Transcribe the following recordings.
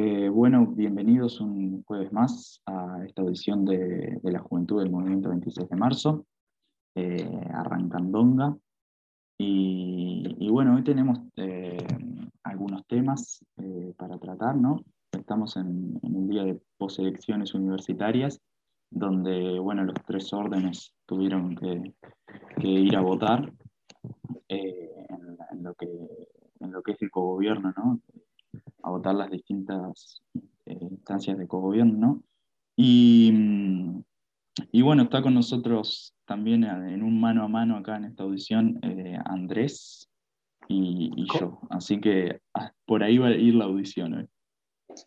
Eh, bueno, bienvenidos un jueves más a esta audición de, la Juventud del Movimiento 26 de Marzo, eh, Arrancandonga. Y, bueno, hoy tenemos eh, algunos temas eh, para tratar, ¿no? Estamos en, un día de poselecciones universitarias, donde, bueno, los tres órdenes tuvieron que, ir a votar en, lo que, en lo que es el cogobierno, ¿no? A votar las distintas eh, instancias de cogobierno. Y, mm, y bueno, está con nosotros también en un mano a mano acá en esta audición eh, Andrés y, yo. Así que ah, por ahí va a ir la audición hoy.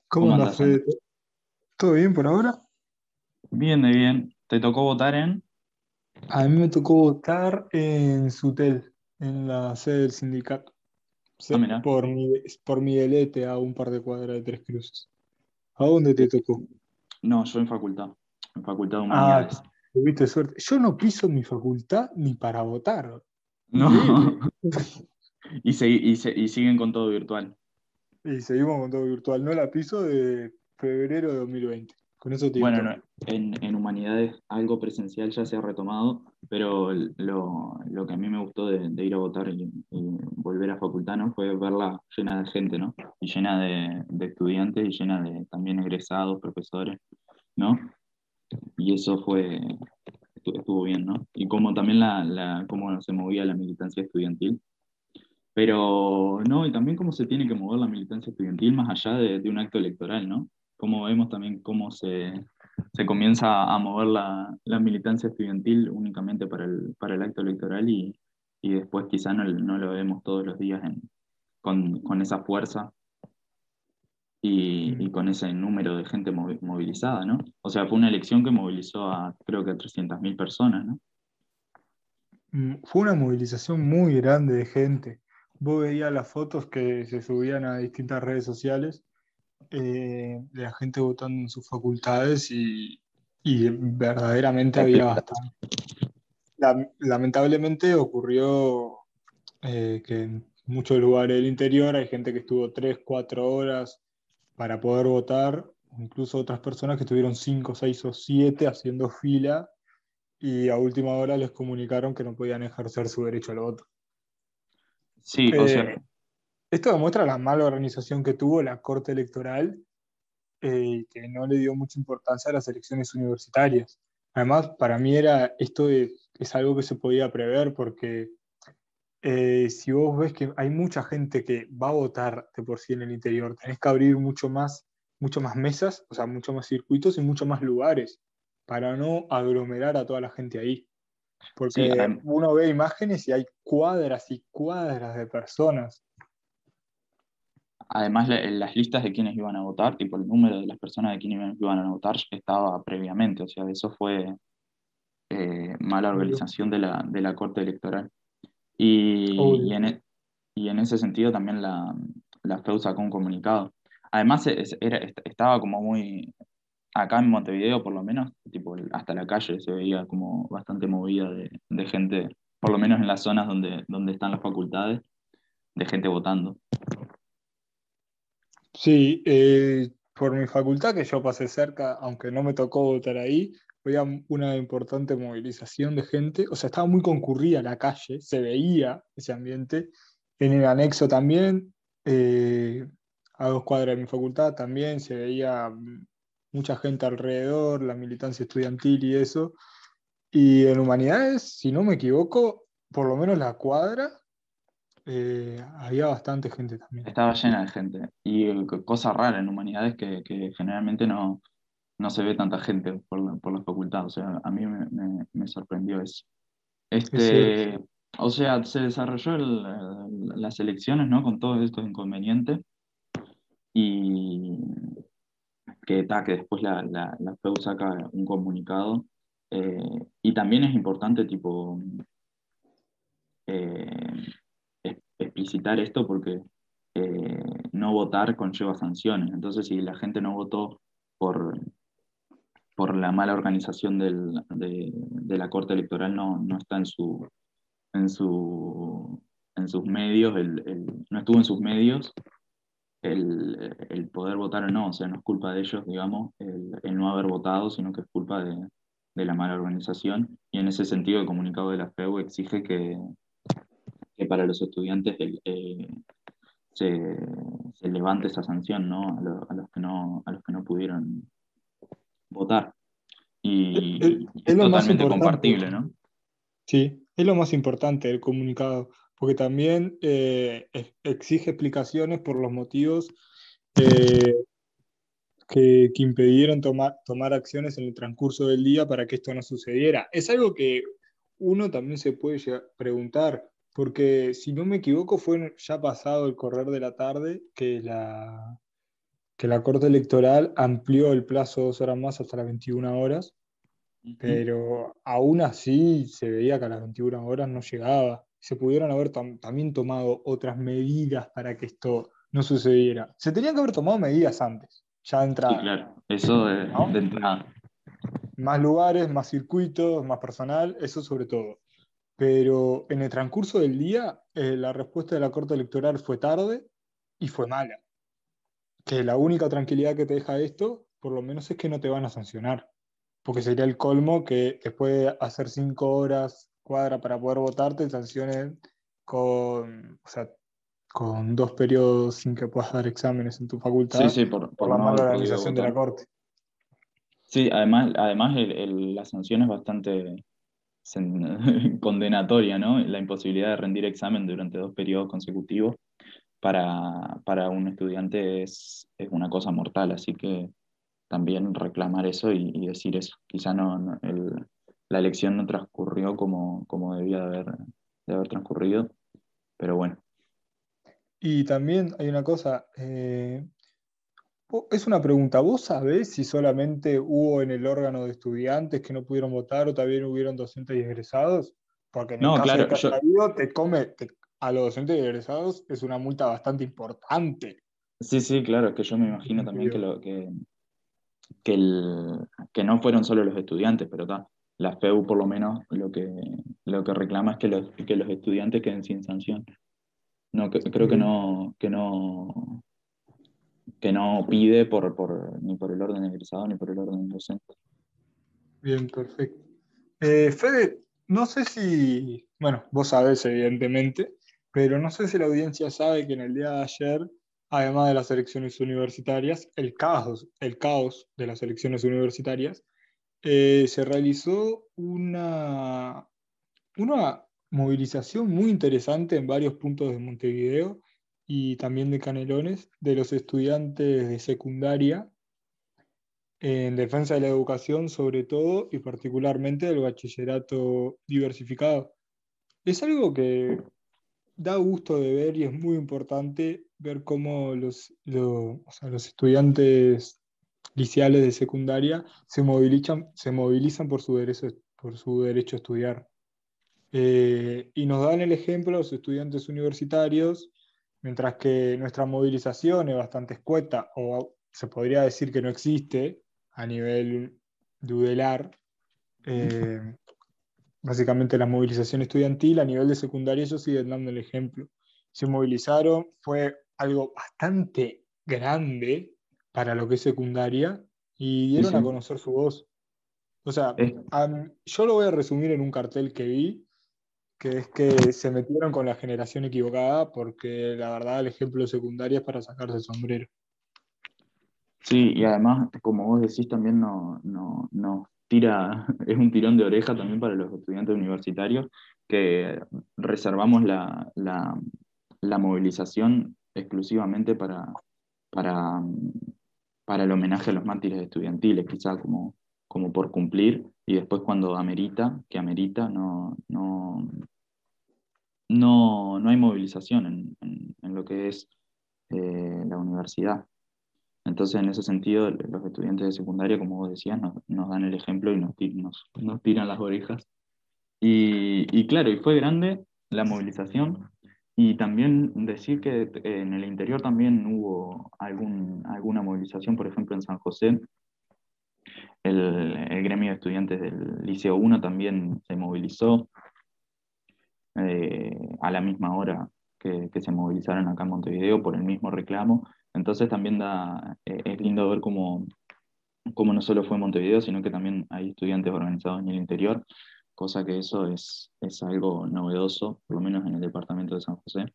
¿Cómo, andas, Fede? ¿Todo bien por ahora? Bien, de bien. ¿Te tocó votar en? A mí me tocó votar en Sutel, en la sede del sindicato. Ah, por, mi, por Miguelete a un par de cuadras de Tres Cruces. ¿A dónde te tocó? No, yo en facultad, en facultad de ah, humanidades. Ah, tuviste suerte. Yo no piso mi facultad ni para votar. No. y, y, y siguen con todo virtual. Y seguimos con todo virtual. No la piso de febrero de 2020 bueno, en, humanidades algo presencial ya se ha retomado, pero lo, que a mí me gustó de, ir a votar y, volver a facultad ¿no? fue verla llena de gente, ¿no? Y llena de, estudiantes y llena de también egresados, profesores, ¿no? Y eso fue, estuvo bien, ¿no? Y como también la, cómo se movía la militancia estudiantil. Pero, no, y también cómo se tiene que mover la militancia estudiantil más allá de, de un acto electoral, ¿no? Cómo vemos también cómo se, comienza a mover la, militancia estudiantil únicamente para el, para el acto electoral y, después quizá no, lo vemos todos los días con, esa fuerza y, y, con ese número de gente movilizada, ¿no? O sea, fue una elección que movilizó a creo que a 300.000 personas, ¿no? Mm, fue una movilización muy grande de gente. Vos veías las fotos que se subían a distintas redes sociales eh, de la gente votando en sus facultades y, verdaderamente había bastante. lamentablemente ocurrió eh, que en muchos lugares del interior hay gente que estuvo 3, 4 horas para poder votar, incluso otras personas que estuvieron 5, 6 o 7 haciendo fila y a última hora les comunicaron que no podían ejercer su derecho al voto. Sí, o sea, eh, esto demuestra la mala organización que tuvo la Corte Electoral eh, que no le dio mucha importancia a las elecciones universitarias. Además, para mí era, esto es, algo que se podía prever porque eh, si vos ves que hay mucha gente que va a votar de por sí en el interior, tenés que abrir mucho más, mucho más mesas, o sea, mucho más circuitos y muchos más lugares para no aglomerar a toda la gente ahí. Porque uno ve imágenes y hay cuadras y cuadras de personas Además, las listas de quienes iban a votar, tipo el número de las personas de quienes iban a votar estaba previamente, o sea, eso fue eh, mala organización de la, de la Corte Electoral. Y, y, en, e, y, en, ese sentido también la, la FEU sacó un comunicado. Además, era, estaba como muy, acá en Montevideo por lo menos, tipo, hasta la calle se veía como bastante movida de, de gente, por lo menos en las zonas donde, donde están las facultades, de gente votando. Sí, eh, por mi facultad que yo pasé cerca, aunque no me tocó votar ahí, había una importante movilización de gente, o sea, estaba muy concurrida la calle, se veía ese ambiente. En el anexo también, eh, a dos cuadras de mi facultad también se veía mucha gente alrededor, la militancia estudiantil y eso. Y en humanidades, si no me equivoco, por lo menos la cuadra eh, había bastante gente también. Estaba llena de gente. Y cosa rara en humanidades que, que generalmente no, no se ve tanta gente por la, por la facultad. O sea, a mí me, me, sorprendió eso. Este, o sea, se desarrolló las elecciones ¿no? con todos estos inconvenientes. Y que, ta, que después la, la, la FEU saca un comunicado. Eh, y también es importante, tipo, eh, explicitar esto porque eh, no votar conlleva sanciones. Entonces, si la gente no votó por, por la mala organización de, la Corte Electoral, no, no está en, su, en, su, en sus medios, no estuvo en sus medios el, poder votar o no, o sea, no es culpa de ellos, digamos, el, no haber votado, sino que es culpa de, la mala organización. Y en ese sentido, el comunicado de la FEU exige que, que para los estudiantes eh, se, levante esa sanción ¿no? A, los que no, a los que no pudieron votar. Y es, totalmente compartible, ¿no? Sí, es lo más importante del comunicado porque también eh, exige explicaciones por los motivos eh, que, impidieron tomar, tomar acciones en el transcurso del día para que esto no sucediera. Es algo que uno también se puede preguntar, porque si no me equivoco fue ya pasado el correr de la tarde que la, que la Corte Electoral amplió el plazo dos horas más hasta las 21 horas, pero aún así se veía que a las 21 horas no llegaba se pudieron haber también tomado otras medidas para que esto no sucediera. Se tenían que haber tomado medidas antes, ya de entrada. Sí, claro, eso de, entrada. Más lugares, más circuitos, más personal, eso sobre todo. Pero en el transcurso del día, eh, la respuesta de la Corte Electoral fue tarde y fue mala. Que la única tranquilidad que te deja esto, por lo menos es que no te van a sancionar. Porque sería el colmo que después de hacer cinco horas cuadra para poder votar, te sancionen con, con dos periodos sin que puedas dar exámenes en tu facultad sí, por, la mala organización de la Corte. Sí, además, además la sanción es bastante condenatoria, ¿no? La imposibilidad de rendir examen durante dos periodos consecutivos para, un estudiante es, una cosa mortal, así que también reclamar eso y, decir eso. Quizá no, el, la elección no transcurrió como, como debía de haber, de haber transcurrido, pero bueno. Y también hay una cosa, eh, es una pregunta, ¿vos sabés si solamente hubo en el órgano de estudiantes que no pudieron votar o también hubieron docentes y egresados? Porque en el caso claro, de que te come, a los docentes y egresados es una multa bastante importante. Sí, sí, claro, que yo me imagino también que, lo, que, que, el, que no fueron solo los estudiantes, pero está la FEU por lo menos lo que, lo que reclama es que los, que los estudiantes queden sin sanción. No, creo que no, que no, que no pide por, por, ni por el orden egresado ni por el orden docente. Bien, perfecto. Eh, Fede, no sé si, bueno, vos sabés evidentemente, pero no sé si la audiencia sabe que en el día de ayer, además de las elecciones universitarias, el caos, el caos de las elecciones universitarias, eh, se realizó una, una movilización muy interesante en varios puntos de Montevideo y también de Canelones de los estudiantes de secundaria en defensa de la educación sobre todo y particularmente del bachillerato diversificado. Es algo que da gusto de ver y es muy importante ver cómo los, los estudiantes liceales de secundaria se movilizan, se movilizan por, su derecho, por su derecho a estudiar. Eh, y nos dan el ejemplo los estudiantes universitarios, mientras que nuestra movilización es bastante escueta, o se podría decir que no existe a nivel de UDELAR, eh, básicamente la movilización estudiantil, a nivel de secundaria ellos siguen dando el ejemplo. Se movilizaron, fue algo bastante grande, para lo que es secundaria y dieron a conocer su voz. O sea, yo lo voy a resumir en un cartel que vi, que es que se metieron con la generación equivocada porque la verdad el ejemplo de secundaria es para sacarse el sombrero. Sí, y además, como vos decís, también no, no, tira, es un tirón de oreja también para los estudiantes universitarios que reservamos la, la movilización exclusivamente para, para, para el homenaje a los mártires estudiantiles, quizá como, como por cumplir, y después cuando amerita, que amerita, no, no, no, hay movilización en, lo que es eh, la universidad. Entonces, en ese sentido, los estudiantes de secundaria, como vos decías, nos, dan el ejemplo y nos, tiran las orejas. Y, claro, y fue grande la movilización, y también decir que en el interior también hubo algún, alguna movilización, por ejemplo en San José, el, gremio de estudiantes del Liceo 1 también se movilizó eh, a la misma hora que, se movilizaron acá en Montevideo por el mismo reclamo Entonces también da, eh, es lindo ver cómo, cómo no solo fue Montevideo, sino que también hay estudiantes organizados en el interior, cosa que eso es, es algo novedoso, por lo menos en el departamento de San José.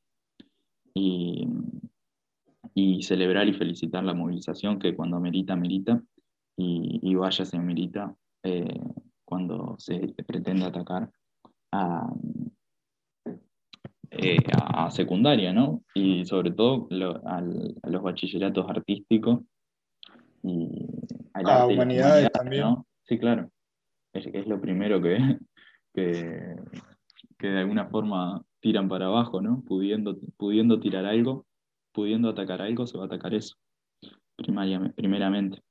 Y, y celebrar y felicitar la movilización que cuando merita, merita, y, y vaya se merita eh, cuando se pretende atacar a, eh, a secundaria, ¿no? Y sobre todo a los bachilleratos artísticos y a, a humanidades también. ¿no? Sí, claro. Es, es lo primero que, que, que, de alguna forma tiran para abajo, ¿no? Pudiendo, pudiendo tirar algo, pudiendo atacar algo, se va a atacar eso, primeramente.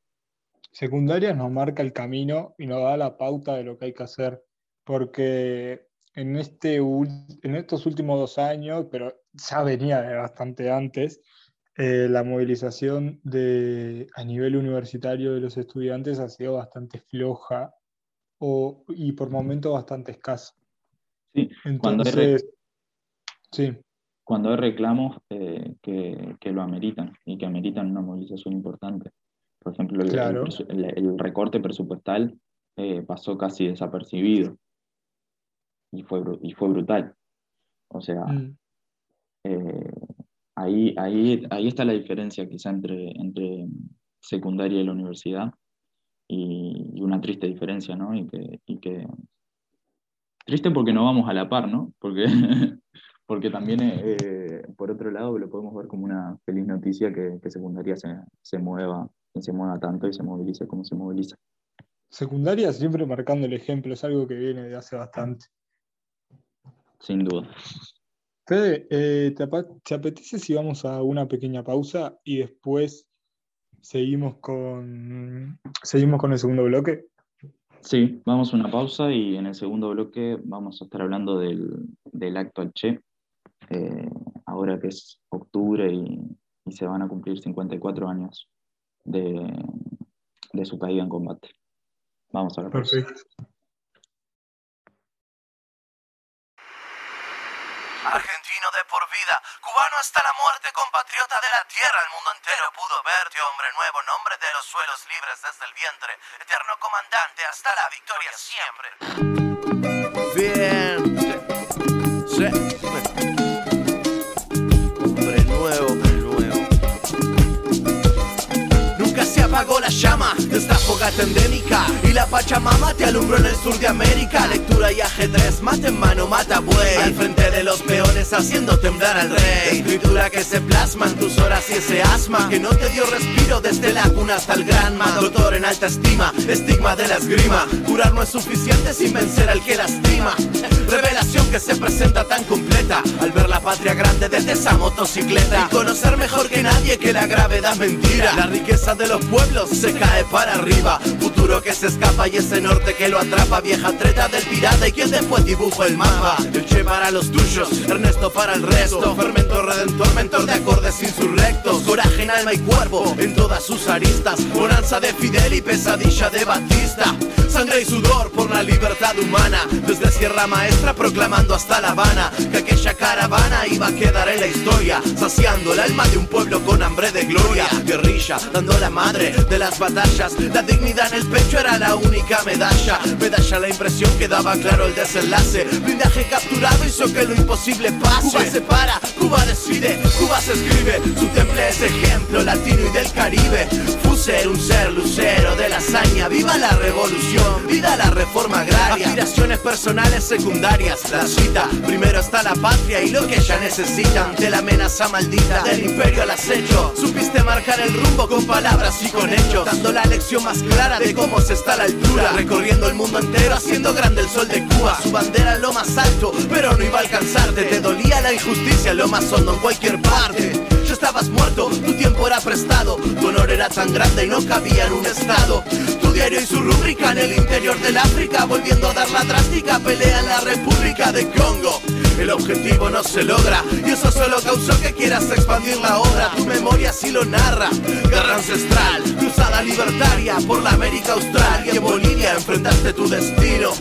Secundaria nos marca el camino y nos da la pauta de lo que hay que hacer, porque en, este, en estos últimos dos años, pero ya venía de bastante antes, eh, la movilización de, a nivel universitario de los estudiantes ha sido bastante floja o, y por momentos bastante escasa. Sí, cuando hay, sí. Cuando hay reclamos eh, que, que, lo ameritan y que ameritan una movilización importante. Por ejemplo, el, el, recorte presupuestal eh, pasó casi desapercibido y fue, y fue brutal. O sea, mm. eh, ahí, ahí, ahí está la diferencia quizá entre, entre secundaria y la universidad y, una triste diferencia, ¿no? Y que, y que, Triste porque no vamos a la par, ¿no? Porque, porque también, eh, por otro lado, lo podemos ver como una feliz noticia que, que secundaria se, se mueva, se mueva tanto y se movilice como se moviliza. Secundaria siempre marcando el ejemplo, es algo que viene de hace bastante sin duda. Fede, eh, ¿te, apetece si vamos a una pequeña pausa y después seguimos con, seguimos con el segundo bloque? Sí, vamos a una pausa y en el segundo bloque vamos a estar hablando del, del acto al Che, eh, ahora que es octubre y, se van a cumplir 54 años de, de su caída en combate. Vamos a ver. Perfecto. Argentino de por vida, cubano hasta la muerte, compatriota de la tierra, el mundo entero pudo verte, hombre nuevo, nombre de los suelos libres desde el vientre, eterno comandante hasta la victoria siempre. Apagó la llama de esta fogata endémica la Pachamama te alumbró en el sur de América. Lectura y ajedrez, mate en mano, mata buey. Al frente de los peones haciendo temblar al rey. Escritura que se plasma en tus horas y ese asma que no te dio respiro desde la cuna hasta el granma. Doctor en alta estima, estigma de la esgrima. Curar no es suficiente sin vencer al que lastima. Revelación que se presenta tan completa. Al ver la patria grande desde esa motocicleta. Y conocer mejor que nadie que la gravedad mentira. La riqueza de los pueblos se cae para arriba. Futuro que se escapa y ese norte que lo atrapa. Vieja treta del pirata y quien después dibuja el mapa. El Che para los tuyos, Ernesto para el resto. Fermento redentor, mentor de acordes insurrectos. Coraje en alma y cuerpo, en todas sus aristas. Bonanza de Fidel y pesadilla de Batista. Sangre y sudor por la libertad humana. Desde Sierra Maestra proclamando hasta La Habana Que aquella caravana iba a quedar en la historia Saciando el alma de un pueblo con hambre de gloria Guerrilla, dando la madre de las batallas La dignidad en el pecho era la única medalla. Medalla la impresión que daba claro el desenlace. Blindaje capturado hizo que lo imposible pase. Cuba se para, Cuba decide, Cuba se escribe. Su temple es ejemplo latino y del Caribe. Fuser, un ser lucero de la hazaña. Viva la revolución, viva la reforma agraria. Aspiraciones personales secundarias. La cita, primero está la patria y lo que ella necesita. Ante la amenaza maldita del imperio al acecho. Supiste marcar el rumbo con palabras y con hechos. Dando la lección más clara de cómo se está la altura, recorriendo el mundo entero, haciendo grande el sol de Cuba. Su bandera lo más alto, pero no iba a alcanzarte. Te dolía la injusticia, lo más hondo en cualquier parte. Estabas muerto, tu tiempo era prestado, tu honor era tan grande y no cabía en un estado. Tu diario y su rúbrica en el interior del África, volviendo a dar la drástica pelea en la República de Congo. El objetivo no se logra y eso solo causó que quieras expandir la obra. Tu memoria sí lo narra. Guerra ancestral, cruzada libertaria por la América Austral y en Bolivia enfrentaste tu destino.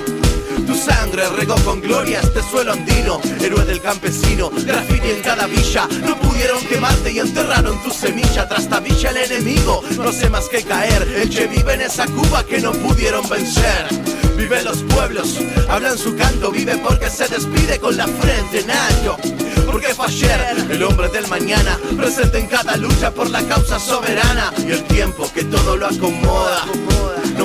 Sangre regó con gloria este suelo andino, héroe del campesino, graffiti en cada villa. No pudieron quemarte y enterraron tu semilla. Tras villa el enemigo, no sé más que caer. El Che vive en esa Cuba que no pudieron vencer. Vive los pueblos, hablan su canto, vive porque se despide con la frente en alto. Porque fue ayer, el hombre del mañana, presente en cada lucha por la causa soberana. Y el tiempo que todo lo acomoda.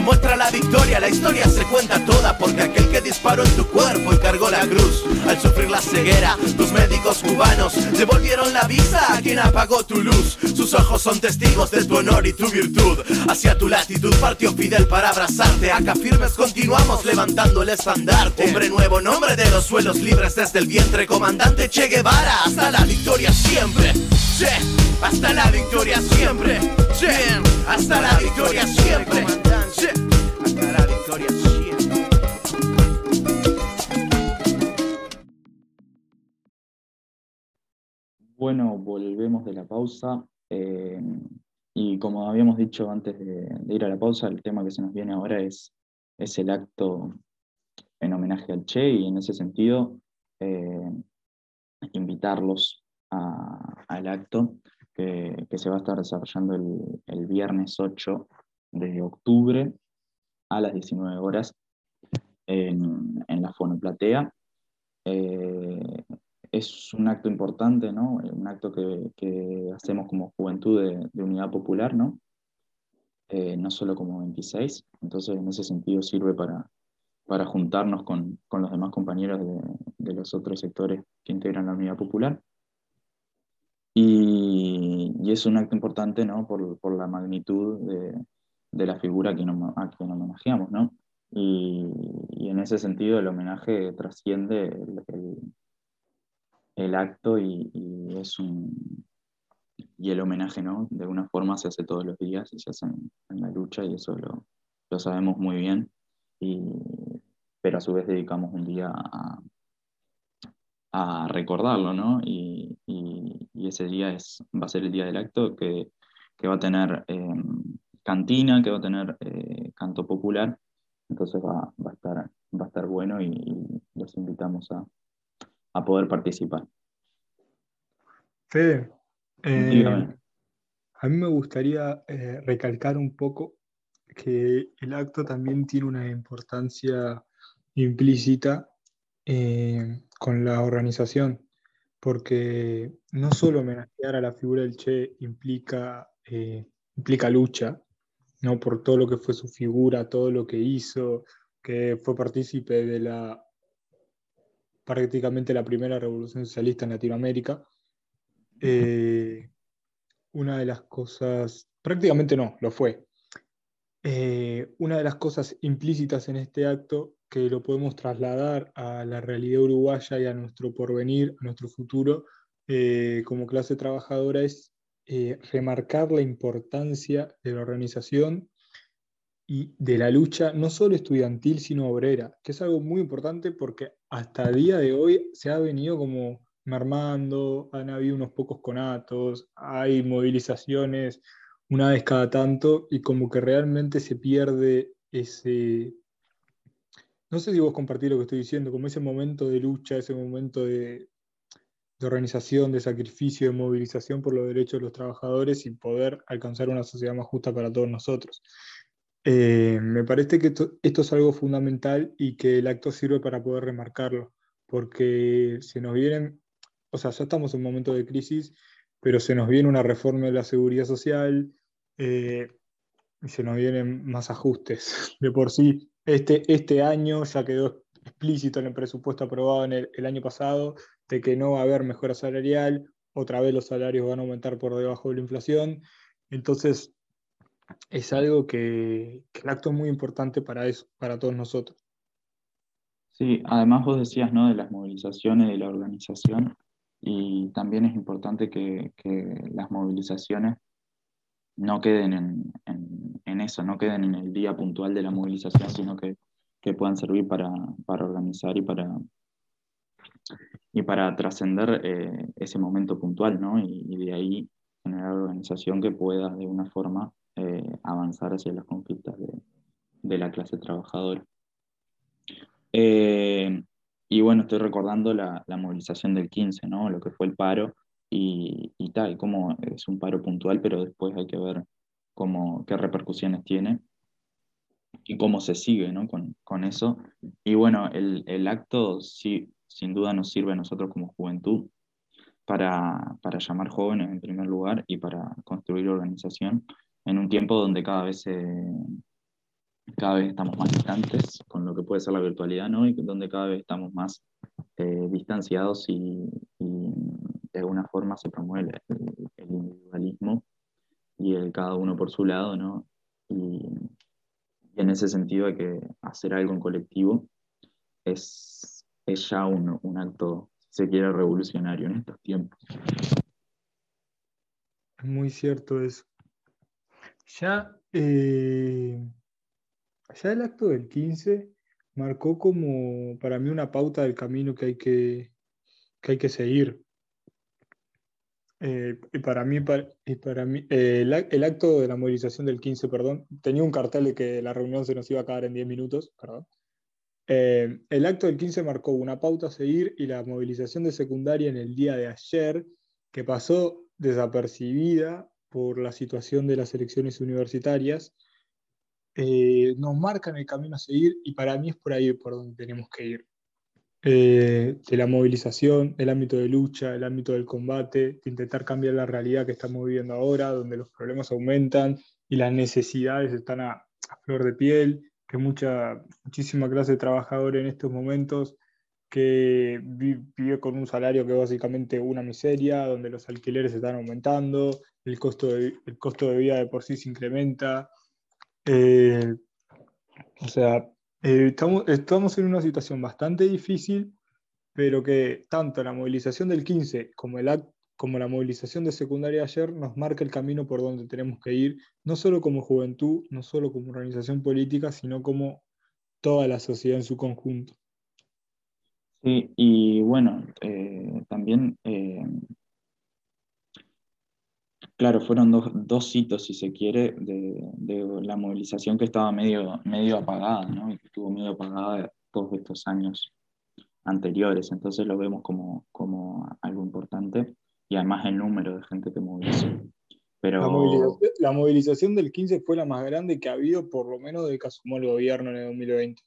Muestra la victoria, la historia se cuenta toda porque aquel que disparó en tu cuerpo y cargó la cruz al sufrir la ceguera, tus médicos cubanos devolvieron la vista a quien apagó tu luz. Sus ojos son testigos de tu honor y tu virtud. Hacia tu latitud partió Fidel para abrazarte. Acá firmes continuamos levantando el estandarte. Hombre nuevo, nombre de los suelos libres desde el vientre. Comandante Che Guevara, hasta la victoria siempre. Sí, hasta la victoria siempre. Sí, hasta la victoria siempre. Bueno, volvemos de la pausa. eh, y como habíamos dicho antes de, ir a la pausa, el tema que se nos viene ahora es, es el acto en homenaje al Che y en ese sentido eh, invitarlos al acto que, que se va a estar desarrollando el, el viernes 8 de octubre a las 19 horas en, en la Fonoplatea. Eh, es un acto importante, ¿no? Un acto que, que hacemos como Juventud de, de Unidad Popular, ¿no? Eh, no solo como 26, entonces en ese sentido sirve para, para juntarnos con, con los demás compañeros de, de los otros sectores que integran la Unidad Popular. Y, y es un acto importante, ¿no? Por, por la magnitud de, de la figura a quien, homo- a quien homenajeamos, ¿no? Y, y en ese sentido el homenaje trasciende el, el- acto y, y es un y el homenaje, ¿no? De una forma se hace todos los días y se hace en, la lucha y eso lo, lo sabemos muy bien. Y, pero a su vez dedicamos un día a, a recordarlo, ¿no? Y, y- ese día es, va a ser el día del acto que, que va a tener eh, cantina, que va a tener eh, canto popular, entonces va, va a, estar, va a estar bueno y, y los invitamos a, a poder participar. Fede, eh, a mí me gustaría eh, recalcar un poco que el acto también tiene una importancia implícita con la organización, porque no solo homenajear a la figura del Che implica, implica lucha, ¿no? por todo lo que fue su figura, todo lo que hizo, que fue partícipe de la prácticamente la primera revolución socialista en Latinoamérica. Eh, una de las cosas, prácticamente no, lo fue. Eh, una de las cosas implícitas en este acto que lo podemos trasladar a la realidad uruguaya y a nuestro porvenir, a nuestro futuro, eh, como clase trabajadora, es eh, remarcar la importancia de la organización y de la lucha, no solo estudiantil, sino obrera, que es algo muy importante porque hasta el día de hoy se ha venido como mermando, han habido unos pocos conatos, hay movilizaciones una vez cada tanto y como que realmente se pierde ese, no sé si vos compartís lo que estoy diciendo, como ese momento de lucha, ese momento de, de organización, de sacrificio, de movilización por los derechos de los trabajadores y poder alcanzar una sociedad más justa para todos nosotros. Eh, me parece que esto, es algo fundamental y que el acto sirve para poder remarcarlo, porque se nos vienen, o sea, ya estamos en un momento de crisis, pero se nos viene una reforma de la seguridad social eh, y se nos vienen más ajustes. De por sí, este, este año ya quedó explícito en el presupuesto aprobado en el, año pasado de que no va a haber mejora salarial, otra vez los salarios van a aumentar por debajo de la inflación. Entonces, es algo que, el acto es muy importante para eso, para todos nosotros. Sí, además vos decías, ¿no? De las movilizaciones, de la organización, y también es importante que, las movilizaciones no queden en, en- en eso, no queden en el día puntual de la movilización, sino que, que puedan servir para, para organizar y para, y para trascender eh, ese momento puntual, ¿no? Y, de ahí generar organización que pueda de una forma eh, avanzar hacia las conquistas de, de la clase trabajadora. Eh, y bueno, estoy recordando la, movilización del 15, ¿no? Lo que fue el paro y, y tal, como es un paro puntual, pero después hay que ver cómo, qué repercusiones tiene y cómo se sigue ¿no? con, con, eso. Y bueno, el, el, acto sí, sin duda nos sirve a nosotros como juventud para, para, llamar jóvenes en primer lugar y para construir organización en un tiempo donde cada vez, cada vez estamos más distantes con lo que puede ser la virtualidad ¿no? y donde cada vez estamos más eh, distanciados y, de alguna forma se promueve el, individualismo y el cada uno por su lado, ¿no? En ese sentido hay que hacer algo en colectivo. Es, ya un, un acto, si se quiere, revolucionario en estos tiempos. Muy cierto eso. Ya, eh, ya el acto del 15 marcó como para mí una pauta del camino que hay que, que, hay que seguir. Eh, y para mí, y para mí eh, el, acto de la movilización del 15, perdón, tenía un cartel de que la reunión se nos iba a acabar en 10 minutos, perdón. Eh, el acto del 15 marcó una pauta a seguir y la movilización de secundaria en el día de ayer, que pasó desapercibida por la situación de las elecciones universitarias, nos marcan el camino a seguir y para mí es por ahí por donde tenemos que ir. Eh, de la movilización, el ámbito de lucha, el ámbito del combate, de intentar cambiar la realidad que estamos viviendo ahora, donde los problemas aumentan y las necesidades están a, flor de piel, que mucha, muchísima clase de trabajadores en estos momentos que vive con un salario que es básicamente una miseria, donde los alquileres están aumentando, el costo de, el costo de vida de por sí se incrementa. Eh, o sea, eh, estamos, estamos en una situación bastante difícil, pero que tanto la movilización del 15 como, el como la movilización de secundaria ayer nos marca el camino por donde tenemos que ir, no solo como juventud, no solo como organización política, sino como toda la sociedad en su conjunto. Sí, y bueno, eh, también eh, Claro, fueron dos, dos hitos, si se quiere, de, la movilización que estaba medio, medio apagada, ¿no? Y que estuvo medio apagada todos estos años anteriores. Entonces lo vemos como, como algo importante y además el número de gente que movilizó. Pero... La movilización, del 15 fue la más grande que ha habido, por lo menos de que asumó el gobierno en el 2020.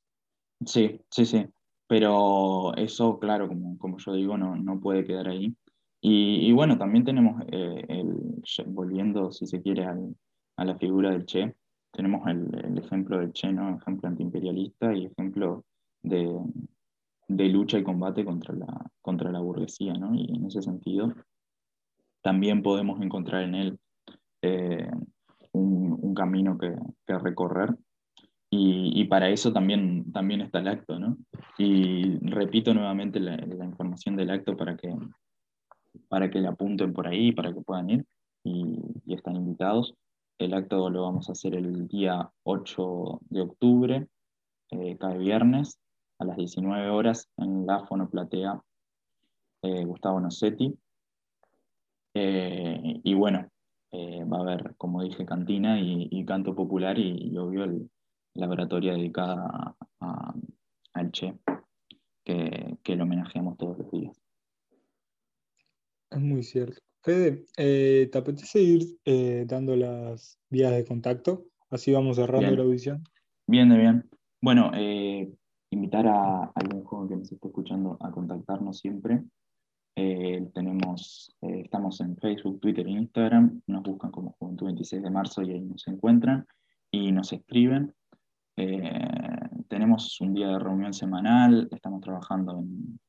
Sí, sí, sí. Pero eso, claro, como, como yo digo, no, no puede quedar ahí. Y, bueno, también tenemos, eh, el, volviendo, si se quiere, a la figura del Che, tenemos el, ejemplo del Che, ¿no? ejemplo antiimperialista y ejemplo de, lucha y combate contra la, contra la burguesía. ¿no? Y en ese sentido, también podemos encontrar en él eh, un, camino que, recorrer. Y, para eso también, también está el acto, ¿no? Y repito nuevamente la información del acto para que, para que le apunten por ahí, para que puedan ir y, están invitados. El acto lo vamos a hacer el día 8 de octubre, eh, cada viernes, a las 19 horas, en la Fonoplatea eh, Gustavo Nocetti. Eh, y bueno, va a haber, como dije, cantina y, canto popular y, obvio la oratoria dedicada al Che, que, que lo homenajeamos todos los días. Es muy cierto. Fede, eh, ¿te apetece ir eh, dando las vías de contacto? Así vamos cerrando la audición. Bien, de bien. Bueno, eh, invitar a algún joven que nos esté escuchando a contactarnos siempre. tenemos, estamos en Facebook, Twitter e Instagram. Nos buscan como Juventud 26 de marzo y ahí nos encuentran y nos escriben. tenemos un día de reunión semanal. Estamos trabajando en,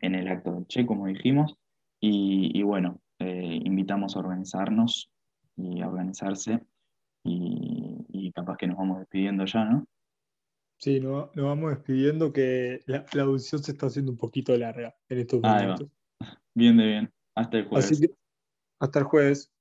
en el acto del Che, como dijimos. Y, bueno, eh, invitamos a organizarnos y a organizarse y, capaz que nos vamos despidiendo ya, ¿no? Sí, nos, vamos despidiendo que la, audición se está haciendo un poquito larga en estos momentos. Bien de bien. Hasta el jueves. hasta el jueves.